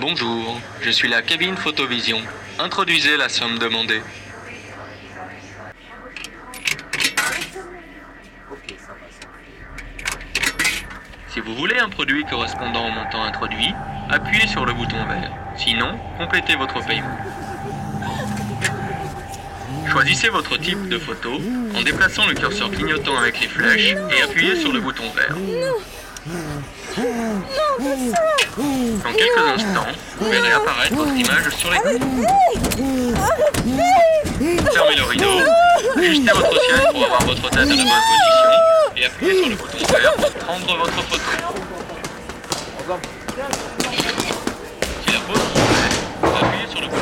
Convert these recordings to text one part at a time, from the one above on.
Bonjour, je suis la cabine Photovision. Introduisez la somme demandée. Si vous voulez un produit correspondant au montant introduit, appuyez sur le bouton vert. Sinon, complétez votre paiement. Choisissez votre type de photo en déplaçant le curseur clignotant avec les flèches et appuyez sur le bouton vert. Dans quelques instants, vous verrez apparaître votre image sur l'écran. Fermez le rideau, ajustez votre siège pour avoir votre tête à la bonne position et appuyez sur le bouton vert pour prendre votre photo. Si la pose vous plaît, appuyez sur le bouton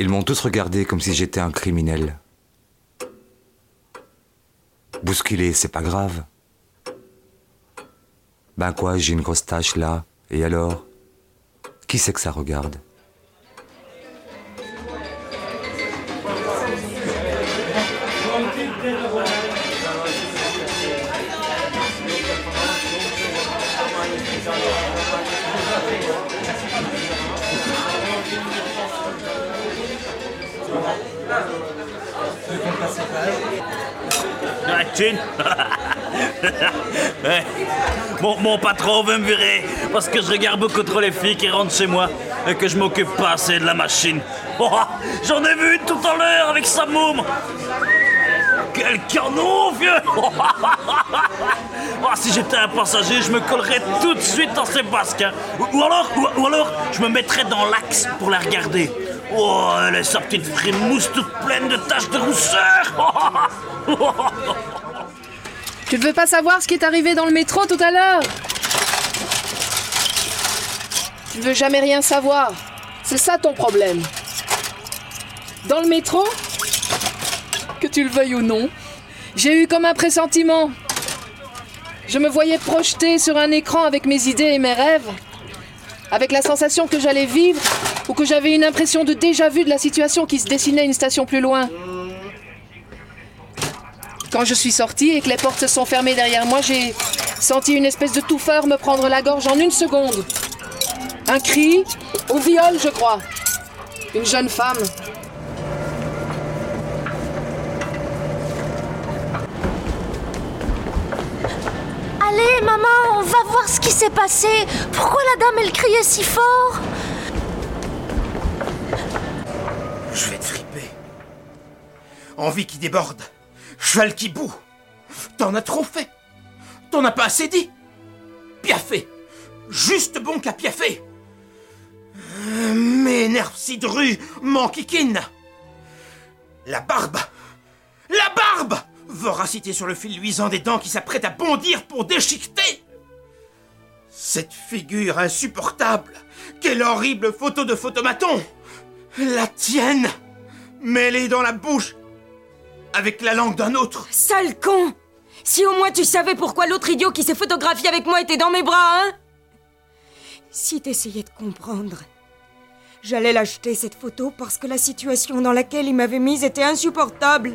Ils m'ont tous regardé comme si j'étais un criminel. Bousculer, c'est pas grave. Ben quoi, j'ai une grosse tache là, et alors? Qui c'est que ça regarde? Mon, patron veut me virer parce que je regarde beaucoup trop les filles qui rentrent chez moi et que je m'occupe pas assez de la machine. Oh, J'en ai vu une tout à l'heure avec sa môme. Quel canon, vieux Oh, Si j'étais un passager, je me collerais tout de suite dans ses basques. hein. Ou, alors, ou, ou alors, je me mettrais dans l'axe pour la regarder. Oh, elle est sa petite frimousse toute pleine de taches de rousseur. Tu ne veux pas savoir ce qui est arrivé dans le métro tout à l'heure Tu ne veux jamais rien savoir. C'est ça ton problème. Dans le métro, que tu le veuilles ou non, j'ai eu comme un pressentiment. Je me voyais projeté sur un écran avec mes idées et mes rêves, avec la sensation que j'allais vivre ou que j'avais une impression de déjà-vu de la situation qui se dessinait une station plus loin. Quand je suis sortie et que les portes se sont fermées derrière moi, j'ai senti une espèce de touffeur me prendre la gorge en une seconde. Un cri, au viol, je crois. Une jeune femme. Allez, maman, on va voir ce qui s'est passé. Pourquoi la dame, elle criait si fort? Je vais te friper. Envie qui déborde. Cheval qui bout. T'en as trop fait. T'en as pas assez dit. Piaffé. Juste bon qu'à piaffer. Euh, Mes nerfs si drus m'enquiquinent. La barbe. La barbe Voracité sur le fil luisant des dents qui s'apprête à bondir pour déchiqueter. Cette figure insupportable. Quelle horrible photo de photomaton. La tienne. Mêlée dans la bouche. Avec la langue d'un autre. Sale con Si au moins tu savais pourquoi l'autre idiot qui s'est photographié avec moi était dans mes bras, hein Si t'essayais de comprendre. J'allais l'acheter cette photo parce que la situation dans laquelle il m'avait mise était insupportable.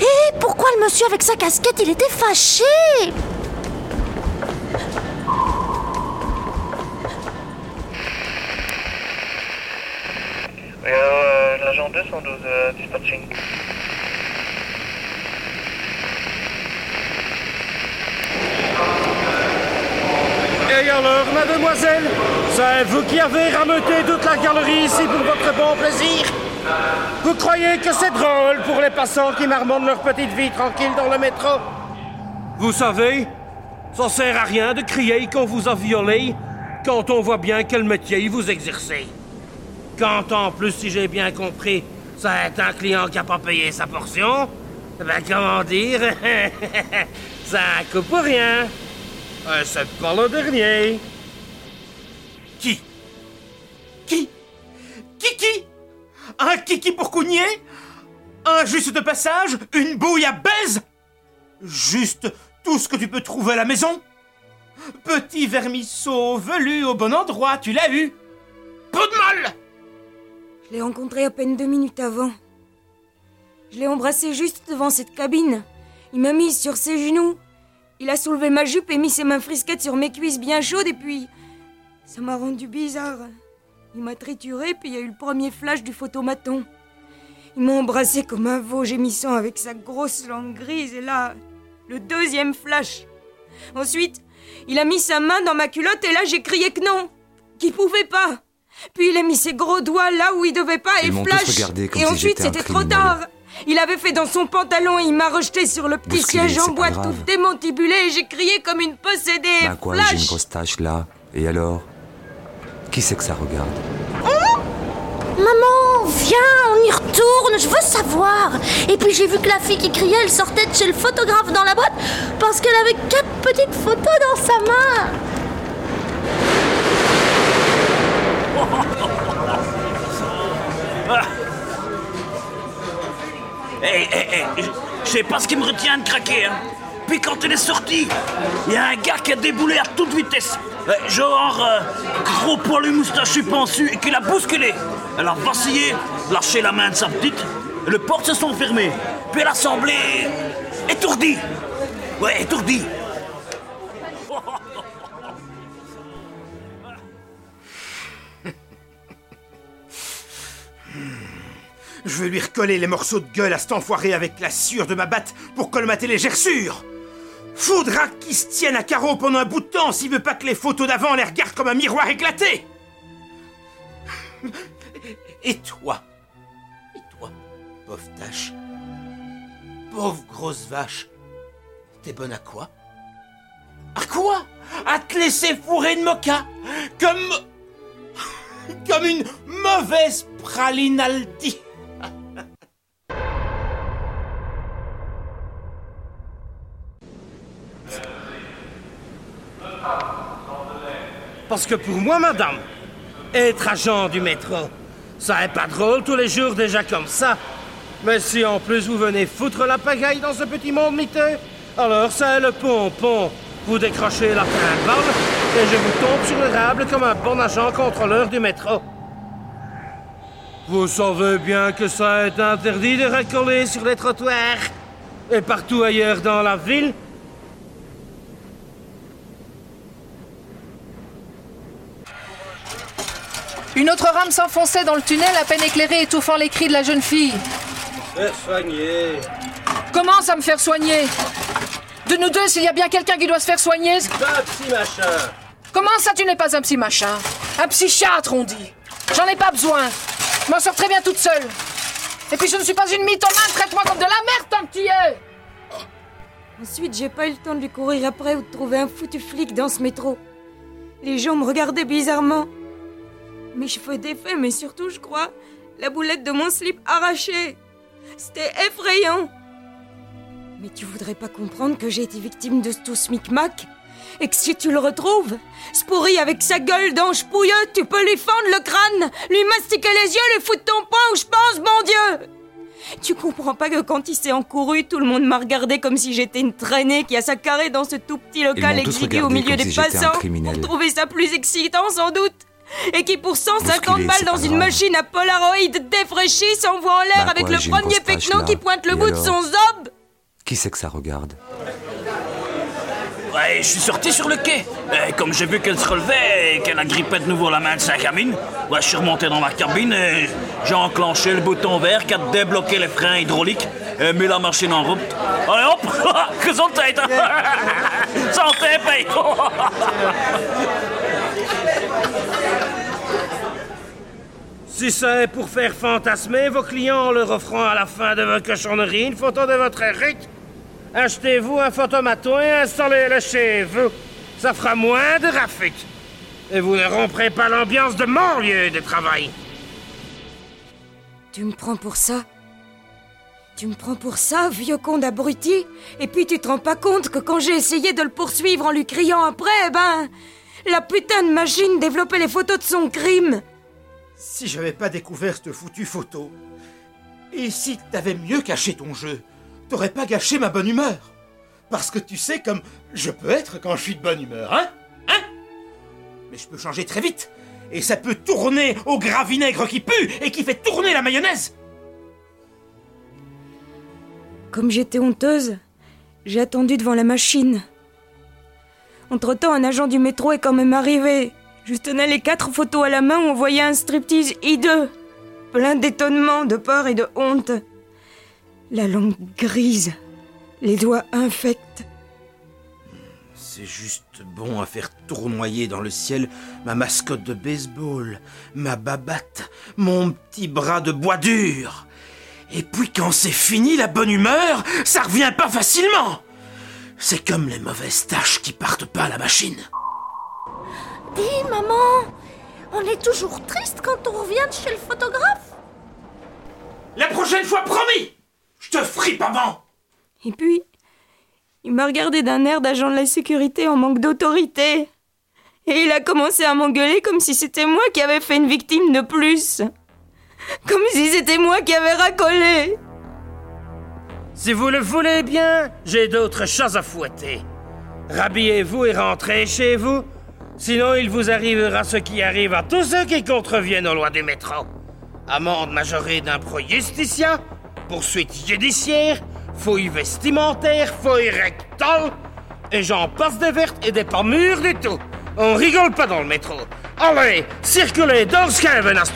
Et pourquoi le monsieur avec sa casquette, il était fâché? Et alors, mademoiselle, c'est vous qui avez rameuté toute la galerie ici pour votre bon plaisir? Vous croyez que c'est drôle pour les passants qui marmonnent leur petite vie tranquille dans le métro? Vous savez, ça sert à rien de crier qu'on vous a violé quand on voit bien quel métier vous exercez. Quand en plus, si j'ai bien compris, ça est un client qui a pas payé sa portion? Ben, comment dire? Ça un coup pour rien. Euh, C'est pas le dernier. Qui? Qui? Qui Un kiki pour cougner? Un juste de passage? Une bouille à baise? Juste tout ce que tu peux trouver à la maison? Petit vermisseau velu au bon endroit, tu l'as eu? Peu de mal Je l'ai rencontré à peine deux minutes avant. Je l'ai embrassé juste devant cette cabine. Il m'a mise sur ses genoux. Il a soulevé ma jupe et mis ses mains frisquettes sur mes cuisses bien chaudes et puis... Ça m'a rendu bizarre. Il m'a trituré puis il y a eu le premier flash du photomaton. Il m'a embrassé comme un veau gémissant avec sa grosse langue grise et là... Le deuxième flash. Ensuite, il a mis sa main dans ma culotte et là j'ai crié que non, qu'il pouvait pas. Puis il a mis ses gros doigts là où il devait pas et Ils flash. comme Et si ensuite c'était trop tard. Il avait fait dans son pantalon et il m'a rejeté sur le petit Bousculé, siège en bois tout démantibulé et j'ai crié comme une possédée. Bah quoi, j'ai une grosse tache là. Et alors? Qui c'est que ça regarde? Maman, viens, on y retourne, je veux savoir. Et puis j'ai vu que la fille qui criait, elle sortait de chez le photographe dans la boîte parce qu'elle avait quatre petites photos dans sa main. Hé, hé, hé, je- sais pas ce qui me retient de craquer, hein. Puis quand elle est sortie, il y a un gars qui a déboulé à toute vitesse. Euh, genre, euh, gros poilu moustachu pensu, et qui l'a bousculé. Elle a vacillé, lâché la main de sa petite, et les portes se sont fermées. Puis elle a semblé étourdie. Ouais, étourdie. Je vais lui recoller les morceaux de gueule à cet enfoiré avec la sueur de ma batte pour colmater les gerçures. Faudra qu'il se tienne à carreau pendant un bout de temps s'il veut pas que les photos d'avant les regardent comme un miroir éclaté. Et toi? Et toi, pauvre tâche Pauvre grosse vache. T'es bonne à quoi? À quoi? À te laisser fourrer de mocha Comme... Comme une mauvaise pralinaldi Parce que pour moi, madame, être agent du métro, ça est pas drôle tous les jours déjà comme ça. Mais si en plus vous venez foutre la pagaille dans ce petit monde miteux, alors ça est le pompon. Vous décrochez la balle et je vous tombe sur le rable comme un bon agent contrôleur du métro. Vous savez bien que ça est interdit de recoller sur les trottoirs et partout ailleurs dans la ville? Une autre rame s'enfonçait dans le tunnel à peine éclairé, étouffant les cris de la jeune fille. Faire soigner. Comment ça me faire soigner? De nous deux, s'il y a bien quelqu'un qui doit se faire soigner, c'est- Un petit machin. comment ça tu n'es pas un petit machin? Un psychiatre, on dit. J'en ai pas besoin. Je m'en sors très bien toute seule. Et puis je ne suis pas une mythomane, traite-moi comme de la merde tant que tu y es Ensuite, j'ai pas eu le temps de lui courir après ou de trouver un foutu flic dans ce métro. Les gens me regardaient bizarrement. Mes cheveux défaits, mais surtout, je crois, la boulette de mon slip arrachée. C'était effrayant. Mais tu voudrais pas comprendre que j'ai été victime de tout ce micmac Et que si tu le retrouves, ce pourri avec sa gueule d'ange pouilleux, tu peux lui fendre le crâne, lui mastiquer les yeux, lui foutre ton poing où je pense, mon Dieu tu comprends pas que quand il s'est encouru, tout le monde m'a regardé comme si j'étais une traînée qui a sa carré dans ce tout petit local exigu au milieu des si passants pour trouver ça plus excitant sans doute. Et qui pour 150 Bousculé, balles dans une grave. machine à Polaroid défraîchie s'envoie en l'air Bah avec quoi, le premier pecno qui pointe le Et bout de son zob. Qui c'est que ça regarde Ouais, je suis sorti sur le quai. Et comme j'ai vu qu'elle se relevait et qu'elle agrippait de nouveau la main de sa cabine, ouais, je suis remonté dans ma cabine et j'ai enclenché le bouton vert qui a débloqué les freins hydrauliques et mis la machine en route. Allez hop Gesundheit Santé, paye Si ça est pour faire fantasmer vos clients en leur offrant à la fin de vos cochonneries une photo de votre rite, achetez-vous un photomaton et installez-le chez vous. Ça fera moins de rafik. Et vous ne romprez pas l'ambiance de mon lieu de travail. Tu me prends pour ça? Tu me prends pour ça, vieux con d'abruti? Et puis tu te rends pas compte que quand j'ai essayé de le poursuivre en lui criant après, ben... La putain de machine développait les photos de son crime Si j'avais pas découvert cette foutue photo, et si t'avais mieux caché ton jeu, t'aurais pas gâché ma bonne humeur. Parce que tu sais comme je peux être quand je suis de bonne humeur, hein Hein? Mais je peux changer très vite, et ça peut tourner au gras vinaigre qui pue et qui fait tourner la mayonnaise. Comme j'étais honteuse, j'ai attendu devant la machine. Entre-temps, un agent du métro est quand même arrivé. Je tenais les quatre photos à la main où on voyait un striptease hideux. Plein d'étonnement, de peur et de honte. La langue grise, les doigts infects. C'est juste bon à faire tournoyer dans le ciel ma mascotte de baseball, ma babate, mon petit bras de bois dur. Et puis quand c'est fini, la bonne humeur, ça revient pas facilement. C'est comme les mauvaises tâches qui partent pas à la machine. Dis, maman, on est toujours triste quand on revient de chez le photographe La prochaine fois, promis Je te fripe avant Et puis, il m'a regardé d'un air d'agent de la sécurité en manque d'autorité. Et il a commencé à m'engueuler comme si c'était moi qui avais fait une victime de plus. Comme si c'était moi qui avais racolé. Si vous le voulez bien, j'ai d'autres choses à fouetter. Rhabillez-vous et rentrez chez vous. Sinon, il vous arrivera ce qui arrive à tous ceux qui contreviennent aux lois du métro. Amende majorée d'impro justicia, poursuite judiciaire, fouille vestimentaire, fouille rectale, et j'en passe des vertes et des pas mûres du tout. On rigole pas dans le métro. Allez, circulez dans ce qu'elle venasse.